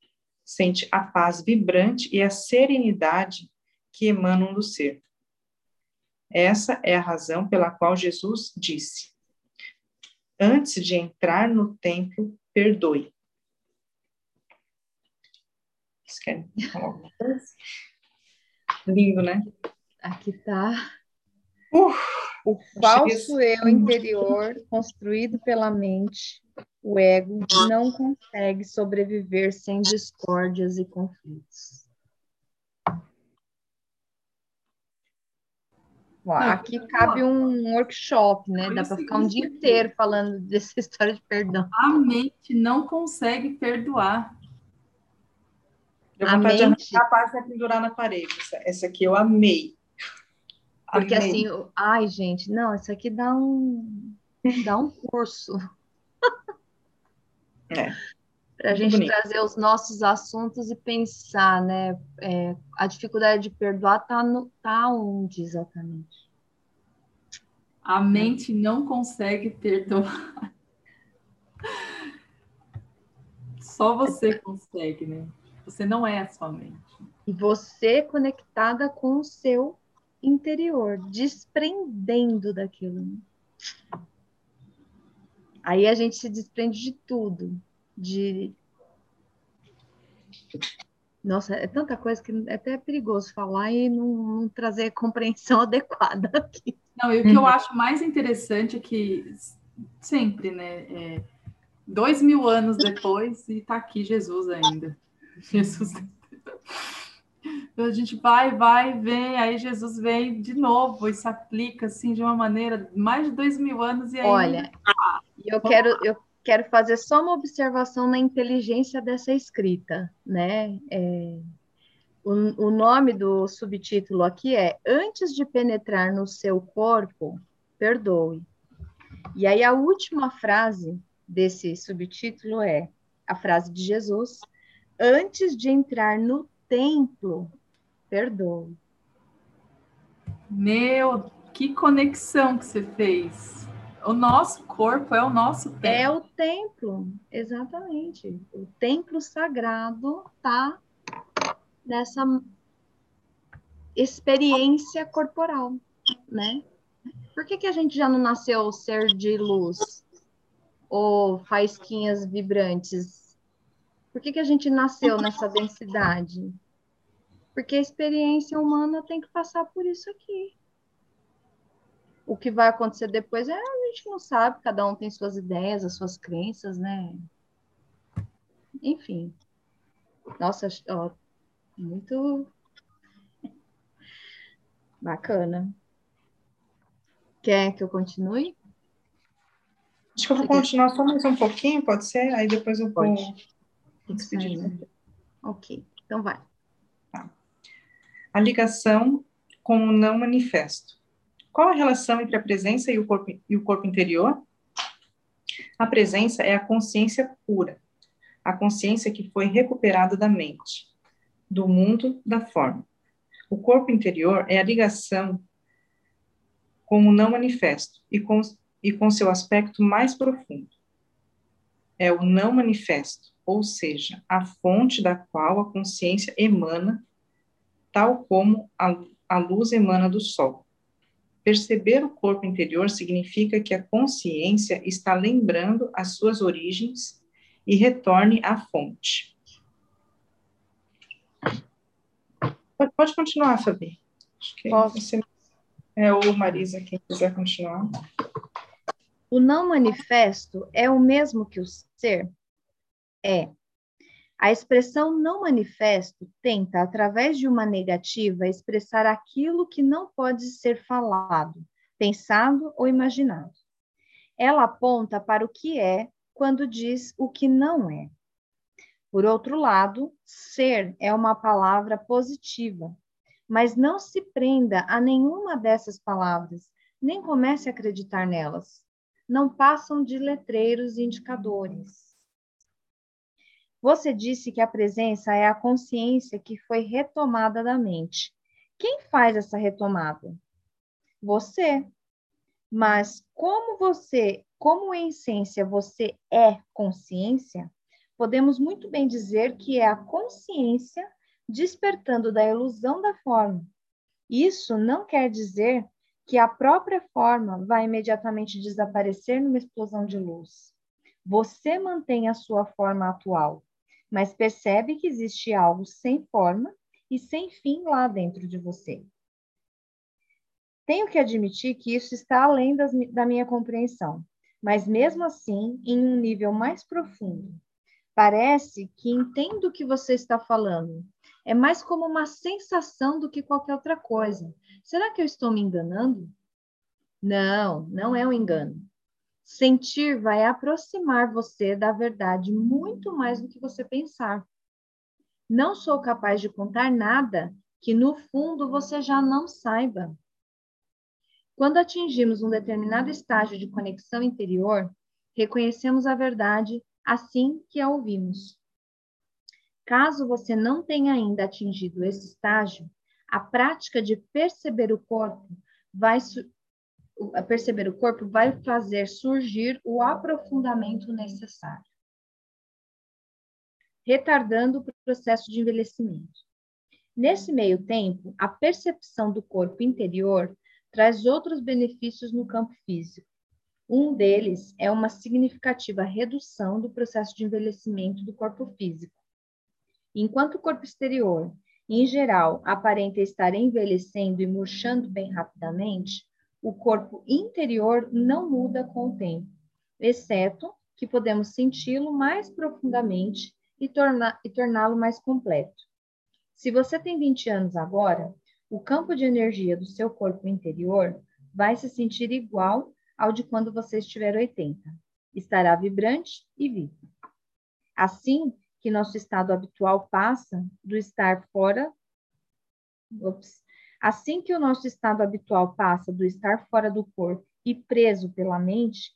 sente a paz vibrante e a serenidade que emanam do ser. Essa é a razão pela qual Jesus disse: antes de entrar no templo, perdoe. Vocês querem falar alguma coisa? Lindo, né? Aqui está. Uh, o falso eu interior, construído pela mente, o ego, não consegue sobreviver sem discórdias e conflitos. aqui cabe um workshop, né? Dá para ficar um dia inteiro falando dessa história de perdão. A mente não consegue perdoar. Vontade a mente... de arrancar a página pendurar na parede. Essa aqui eu amei. Porque amei. assim, eu... ai, gente, não, isso aqui dá um dá um curso. É para a gente bonito. trazer os nossos assuntos e pensar, né? É, a dificuldade de perdoar está tá onde exatamente? A mente não consegue perdoar. Só você consegue, né? Você não é a sua mente. E você conectada com o seu interior, desprendendo daquilo. Né? Aí a gente se desprende de tudo, de. Nossa, é tanta coisa que é até perigoso falar e não, não trazer compreensão adequada aqui. Não, e o que eu acho mais interessante é que sempre, né? É, dois mil anos depois e está aqui Jesus ainda. Jesus. A gente vai, vai, vem, aí Jesus vem de novo e se aplica assim de uma maneira mais de dois mil anos e aí. Olha, eu quero, eu quero fazer só uma observação na inteligência dessa escrita, né? É, o, o nome do subtítulo aqui é Antes de penetrar no seu corpo, perdoe. E aí a última frase desse subtítulo é a frase de Jesus: Antes de entrar no templo, perdoe. Meu, que conexão que você fez. O nosso corpo é o nosso templo. É o templo, exatamente. O templo sagrado está nessa experiência corporal, né? Por que, que a gente já não nasceu ser de luz ou faísquinhas vibrantes? Por que, que a gente nasceu nessa densidade? Porque a experiência humana tem que passar por isso aqui. O que vai acontecer depois é a gente não sabe, cada um tem suas ideias, as suas crenças, né? Enfim. Nossa, ó, muito bacana. Quer que eu continue? Acho que eu vou continuar só mais um pouquinho, pode ser? Aí depois eu vou despedir. Ok, então vai. Tá. A ligação com o não manifesto. Qual a relação entre a presença e o corpo, e o corpo interior? A presença é a consciência pura, a consciência que foi recuperada da mente, do mundo da forma. O corpo interior é a ligação com o não manifesto e com, e com seu aspecto mais profundo. É o não manifesto, ou seja, a fonte da qual a consciência emana, tal como a, a luz emana do sol. Perceber o corpo interior significa que a consciência está lembrando as suas origens e retorne à fonte. Pode, pode continuar, Fabi. Acho que você é ou Marisa quem quiser continuar. O não manifesto é o mesmo que o ser? É. A expressão não manifesto tenta, através de uma negativa, expressar aquilo que não pode ser falado, pensado ou imaginado. Ela aponta para o que é quando diz o que não é. Por outro lado, ser é uma palavra positiva, mas não se prenda a nenhuma dessas palavras, nem comece a acreditar nelas. Não passam de letreiros e indicadores. Você disse que a presença é a consciência que foi retomada da mente. Quem faz essa retomada? Você. Mas como você, como em essência você é consciência, podemos muito bem dizer que é a consciência despertando da ilusão da forma. Isso não quer dizer que a própria forma vai imediatamente desaparecer numa explosão de luz. Você mantém a sua forma atual, mas percebe que existe algo sem forma e sem fim lá dentro de você. Tenho que admitir que isso está além das, da minha compreensão, mas mesmo assim, em um nível mais profundo. Parece que entendo o que você está falando. É mais como uma sensação do que qualquer outra coisa. Será que eu estou me enganando? Não, não é um engano. Sentir vai aproximar você da verdade muito mais do que você pensar. Não sou capaz de contar nada que no fundo você já não saiba. Quando atingimos um determinado estágio de conexão interior, reconhecemos a verdade assim que a ouvimos. Caso você não tenha ainda atingido esse estágio, a prática de perceber o corpo vai a perceber o corpo vai fazer surgir o aprofundamento necessário, retardando o processo de envelhecimento. Nesse meio tempo, a percepção do corpo interior traz outros benefícios no campo físico. Um deles é uma significativa redução do processo de envelhecimento do corpo físico. Enquanto o corpo exterior, em geral, aparenta estar envelhecendo e murchando bem rapidamente, o corpo interior não muda com o tempo, exceto que podemos senti-lo mais profundamente e, torna, e torná-lo mais completo. Se você tem 20 anos agora, o campo de energia do seu corpo interior vai se sentir igual ao de quando você estiver 80. Estará vibrante e vivo. Assim que nosso estado habitual passa do estar fora, ops, Assim que o nosso estado habitual passa do estar fora do corpo e preso pela mente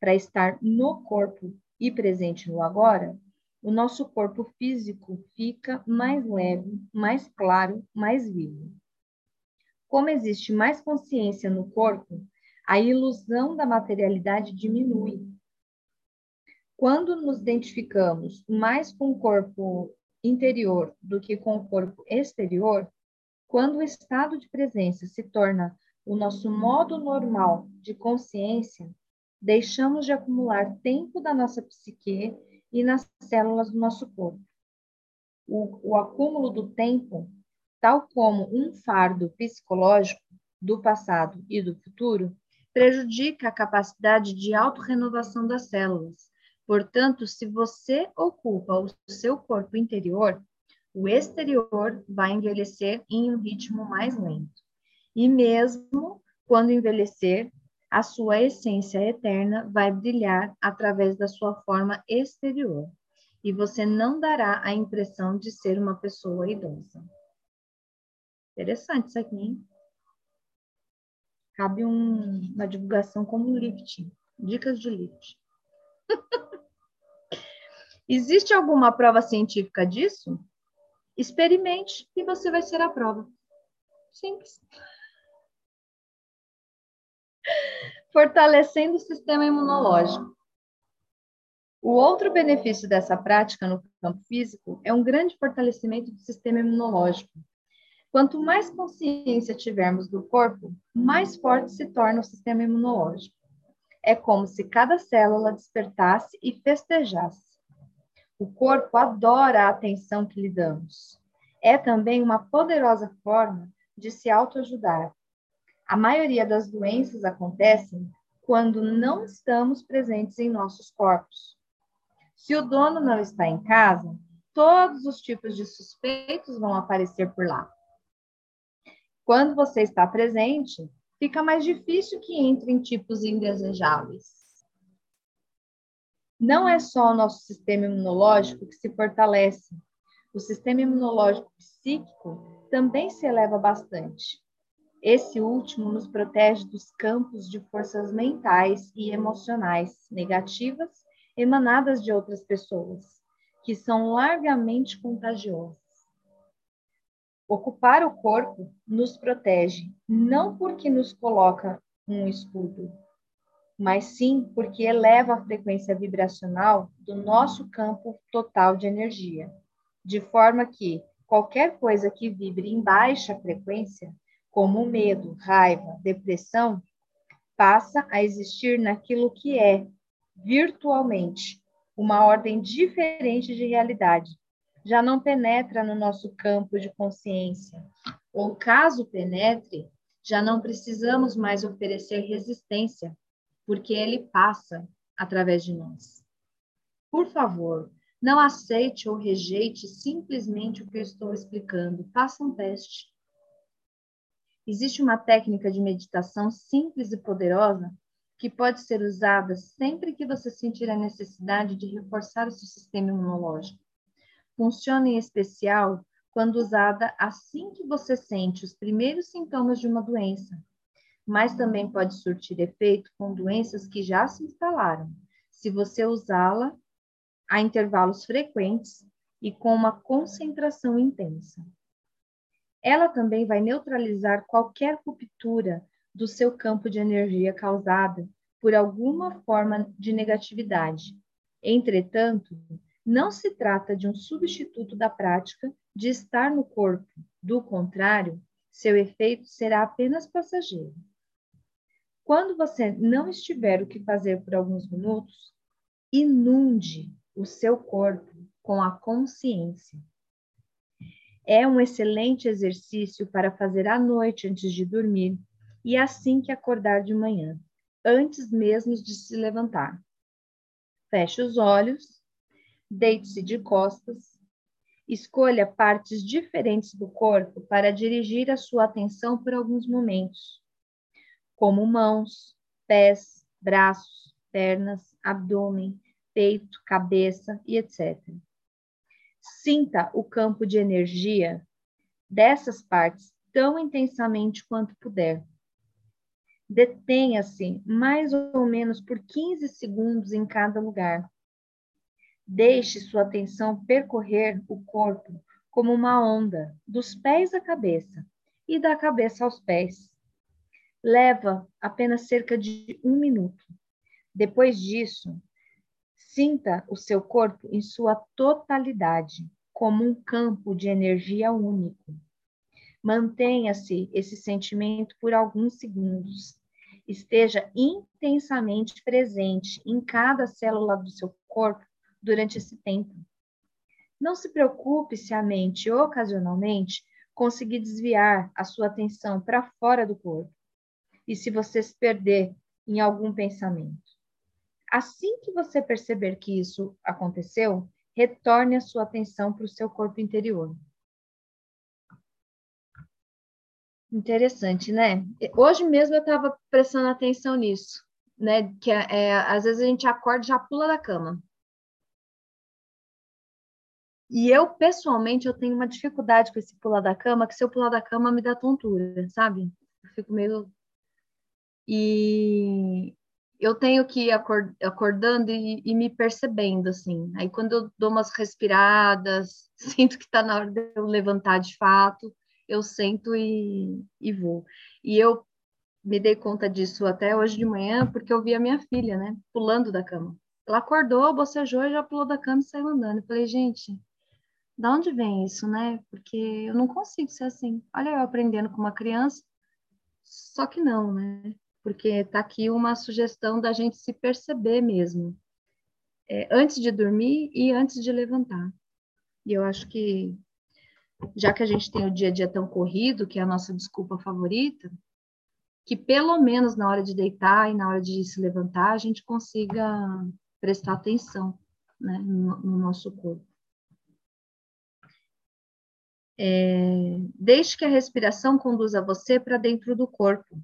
para estar no corpo e presente no agora, o nosso corpo físico fica mais leve, mais claro, mais vivo. Como existe mais consciência no corpo, a ilusão da materialidade diminui. Quando nos identificamos mais com o corpo interior do que com o corpo exterior, quando o estado de presença se torna o nosso modo normal de consciência, deixamos de acumular tempo da nossa psique e nas células do nosso corpo. O, o acúmulo do tempo, tal como um fardo psicológico do passado e do futuro, prejudica a capacidade de autorrenovação das células. Portanto, se você ocupa o seu corpo interior, o exterior vai envelhecer em um ritmo mais lento. E mesmo quando envelhecer, a sua essência eterna vai brilhar através da sua forma exterior. E você não dará a impressão de ser uma pessoa idosa. Interessante isso aqui, hein? Cabe um, uma divulgação como lift. Dicas de lift. Existe alguma prova científica disso? Experimente e você vai ser a prova. Simples. Fortalecendo o sistema imunológico. O outro benefício dessa prática no campo físico é um grande fortalecimento do sistema imunológico. Quanto mais consciência tivermos do corpo, mais forte se torna o sistema imunológico. É como se cada célula despertasse e festejasse. O corpo adora a atenção que lhe damos. É também uma poderosa forma de se autoajudar. A maioria das doenças acontecem quando não estamos presentes em nossos corpos. Se o dono não está em casa, todos os tipos de suspeitos vão aparecer por lá. Quando você está presente, fica mais difícil que entrem tipos indesejáveis. Não é só o nosso sistema imunológico que se fortalece, o sistema imunológico psíquico também se eleva bastante. Esse último nos protege dos campos de forças mentais e emocionais negativas emanadas de outras pessoas, que são largamente contagiosas. Ocupar o corpo nos protege, não porque nos coloca um escudo, mas sim porque eleva a frequência vibracional do nosso campo total de energia, de forma que qualquer coisa que vibre em baixa frequência, como medo, raiva, depressão, passa a existir naquilo que é, virtualmente, uma ordem diferente de realidade, já não penetra no nosso campo de consciência. Ou caso penetre, já não precisamos mais oferecer resistência, porque ele passa através de nós. Por favor, não aceite ou rejeite simplesmente o que eu estou explicando. Faça um teste. Existe uma técnica de meditação simples e poderosa que pode ser usada sempre que você sentir a necessidade de reforçar o seu sistema imunológico. Funciona em especial quando usada assim que você sente os primeiros sintomas de uma doença, mas também pode surtir efeito com doenças que já se instalaram, se você usá-la a intervalos frequentes e com uma concentração intensa. Ela também vai neutralizar qualquer ruptura do seu campo de energia causada por alguma forma de negatividade. Entretanto, não se trata de um substituto da prática de estar no corpo. Do contrário, seu efeito será apenas passageiro. Quando você não estiver o que fazer por alguns minutos, inunde o seu corpo com a consciência. É um excelente exercício para fazer à noite antes de dormir e assim que acordar de manhã, antes mesmo de se levantar. Feche os olhos Deite-se de costas. Escolha partes diferentes do corpo para dirigir a sua atenção por alguns momentos, como mãos, pés, braços, pernas, abdômen, peito, cabeça e etc. Sinta o campo de energia dessas partes tão intensamente quanto puder. Detenha-se mais ou menos por 15 segundos em cada lugar. Deixe sua atenção percorrer o corpo como uma onda, dos pés à cabeça e da cabeça aos pés. Leva apenas cerca de um minuto. Depois disso, sinta o seu corpo em sua totalidade, como um campo de energia único. Mantenha-se esse sentimento por alguns segundos. Esteja intensamente presente em cada célula do seu corpo durante esse tempo. Não se preocupe se a mente ocasionalmente conseguir desviar a sua atenção para fora do corpo e se você se perder em algum pensamento. Assim que você perceber que isso aconteceu, retorne a sua atenção para o seu corpo interior. Interessante, né? Hoje mesmo eu estava prestando atenção nisso, né? Que é, é, às vezes a gente acorda e já pula da cama. E eu, pessoalmente, eu tenho uma dificuldade com esse pular da cama, que se eu pular da cama me dá tontura, sabe? Eu fico meio... E eu tenho que ir acordando e, e, me percebendo, assim. Aí, quando eu dou umas respiradas, sinto que está na hora de eu levantar de fato, eu sento e, e vou. E eu me dei conta disso até hoje de manhã, porque eu vi a minha filha, né, pulando da cama. Ela acordou, bocejou e já pulou da cama e saiu andando. Eu falei, gente, da onde vem isso, né? Porque eu não consigo ser assim. Olha, eu aprendendo com uma criança, só que não, né? Porque tá aqui uma sugestão da gente se perceber mesmo, é, antes de dormir e antes de levantar. E eu acho que, já que a gente tem o dia a dia tão corrido, que é a nossa desculpa favorita, que pelo menos na hora de deitar e na hora de se levantar, a gente consiga prestar atenção né, no, no nosso corpo. É, deixe que a respiração conduza você para dentro do corpo.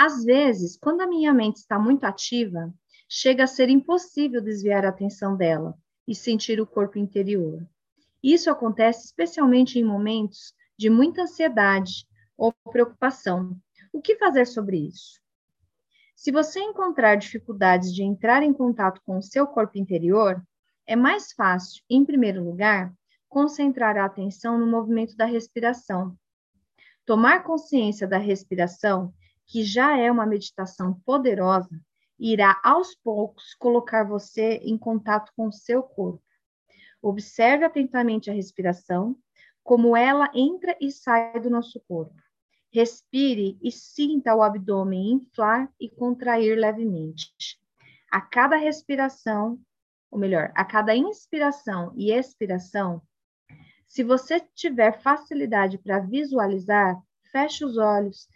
Às vezes, quando a minha mente está muito ativa, chega a ser impossível desviar a atenção dela e sentir o corpo interior. Isso acontece especialmente em momentos de muita ansiedade ou preocupação. O que fazer sobre isso? Se você encontrar dificuldades de entrar em contato com o seu corpo interior, é mais fácil, em primeiro lugar, concentrar a atenção no movimento da respiração. Tomar consciência da respiração, que já é uma meditação poderosa, irá aos poucos colocar você em contato com o seu corpo. Observe atentamente a respiração, como ela entra e sai do nosso corpo. Respire e sinta o abdômen inflar e contrair levemente. A cada respiração, ou melhor, a cada inspiração e expiração, se você tiver facilidade para visualizar, feche os olhos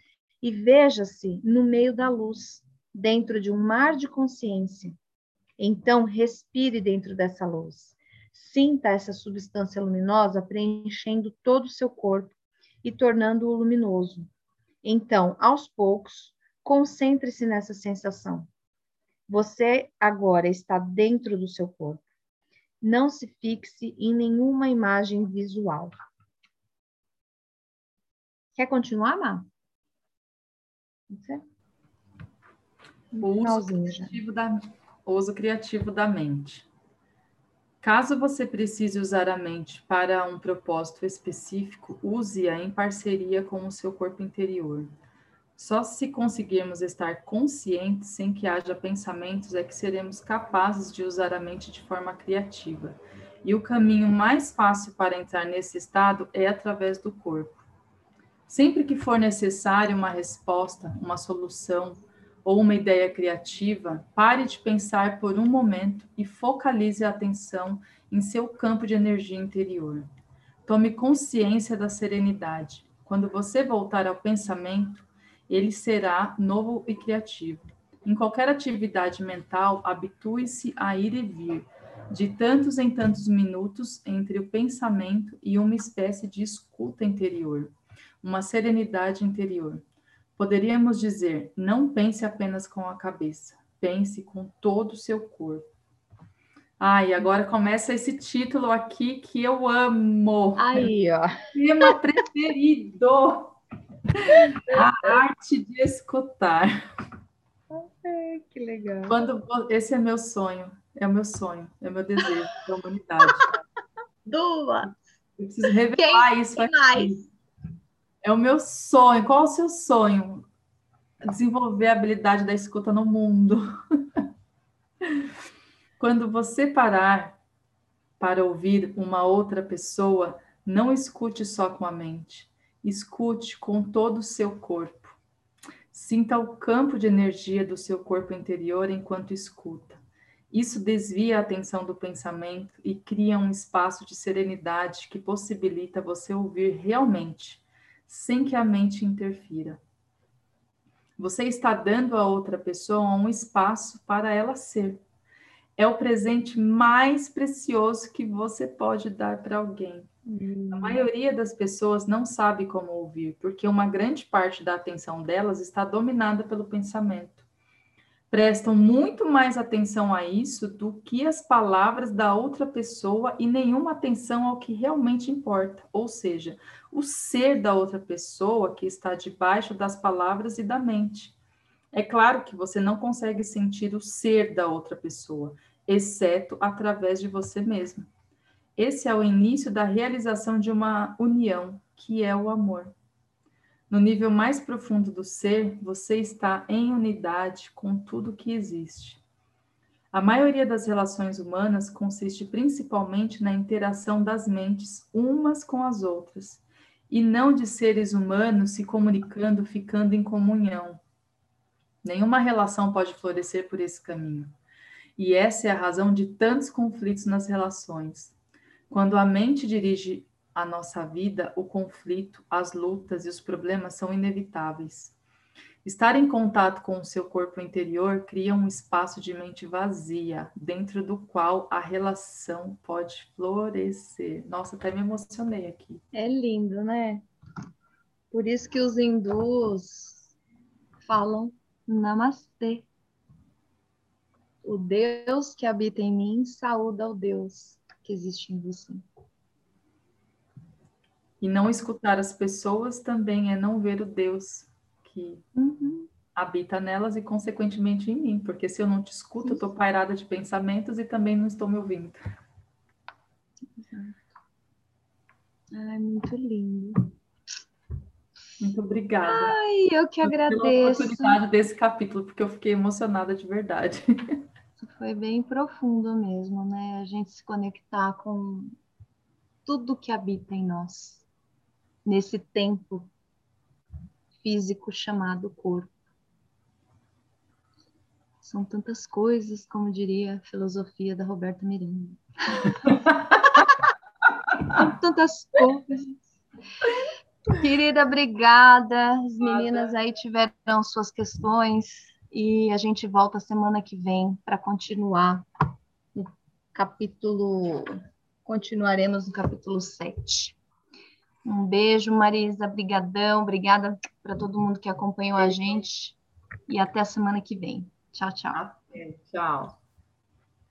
e veja-se no meio da luz, dentro de um mar de consciência. Então, respire dentro dessa luz. Sinta essa substância luminosa preenchendo todo o seu corpo e tornando-o luminoso. Então, aos poucos, concentre-se nessa sensação. Você agora está dentro do seu corpo. Não se fixe em nenhuma imagem visual. Quer continuar, Má? O uso criativo, da, uso criativo da mente. Caso você precise usar a mente para um propósito específico, use-a em parceria com o seu corpo interior. Só se conseguirmos estar conscientes sem que haja pensamentos é que seremos capazes de usar a mente de forma criativa. E o caminho mais fácil para entrar nesse estado é através do corpo. Sempre que for necessário uma resposta, uma solução, ou uma ideia criativa, pare de pensar por um momento e focalize a atenção em seu campo de energia interior. Tome consciência da serenidade. Quando você voltar ao pensamento, ele será novo e criativo. Em qualquer atividade mental, habitue-se a ir e vir, de tantos em tantos minutos entre o pensamento e uma espécie de escuta interior, uma serenidade interior. Poderíamos dizer: não pense apenas com a cabeça, pense com todo o seu corpo. Ah, e agora começa esse título aqui que eu amo. Aí, ó. Tema preferido. A arte de escutar. Ai, que legal. Quando esse é meu sonho, é o meu sonho, é o meu desejo da humanidade. Duas. Eu preciso revelar Quem isso aqui. Mais? É o meu sonho. Qual é o seu sonho? Desenvolver a habilidade da escuta no mundo. Quando você parar para ouvir uma outra pessoa, não escute só com a mente, escute com todo o seu corpo. Sinta o campo de energia do seu corpo interior enquanto escuta. Isso desvia a atenção do pensamento e cria um espaço de serenidade que possibilita você ouvir realmente sem que a mente interfira. Você está dando a outra pessoa um espaço para ela ser. É o presente mais precioso que você pode dar para alguém. Hum. A maioria das pessoas não sabe como ouvir, porque uma grande parte da atenção delas está dominada pelo pensamento prestam muito mais atenção a isso do que as palavras da outra pessoa e nenhuma atenção ao que realmente importa, ou seja, o ser da outra pessoa que está debaixo das palavras e da mente. É claro que você não consegue sentir o ser da outra pessoa, exceto através de você mesmo. Esse é o início da realização de uma união, que é o amor. No nível mais profundo do ser, você está em unidade com tudo que existe. A maioria das relações humanas consiste principalmente na interação das mentes umas com as outras, e não de seres humanos se comunicando, ficando em comunhão. Nenhuma relação pode florescer por esse caminho. E essa é a razão de tantos conflitos nas relações. Quando a mente dirige a nossa vida, o conflito, as lutas e os problemas são inevitáveis. Estar em contato com o seu corpo interior cria um espaço de mente vazia, dentro do qual a relação pode florescer. Nossa, até me emocionei aqui. É lindo, né? Por isso que os hindus falam namastê. O Deus que habita em mim saúda o Deus que existe em você. E não escutar as pessoas também é não ver o Deus que uhum. habita nelas e, consequentemente, em mim. Porque se eu não te escuto, eu estou pairada de pensamentos e também não estou me ouvindo. Ai, muito lindo. Muito obrigada. Ai, eu que agradeço. Pela oportunidade desse capítulo, porque eu fiquei emocionada de verdade. Foi bem profundo mesmo, né? A gente se conectar com tudo que habita em nós, nesse tempo físico chamado corpo. São tantas coisas, como diria a filosofia da Roberta Miranda. Tantas coisas. Querida, obrigada. As meninas aí tiveram suas questões e a gente volta semana que vem para continuar no capítulo. Continuaremos no capítulo 7. Um beijo, Marisa, brigadão, obrigada para todo mundo que acompanhou a gente e até a semana que vem. Tchau, tchau. Tchau.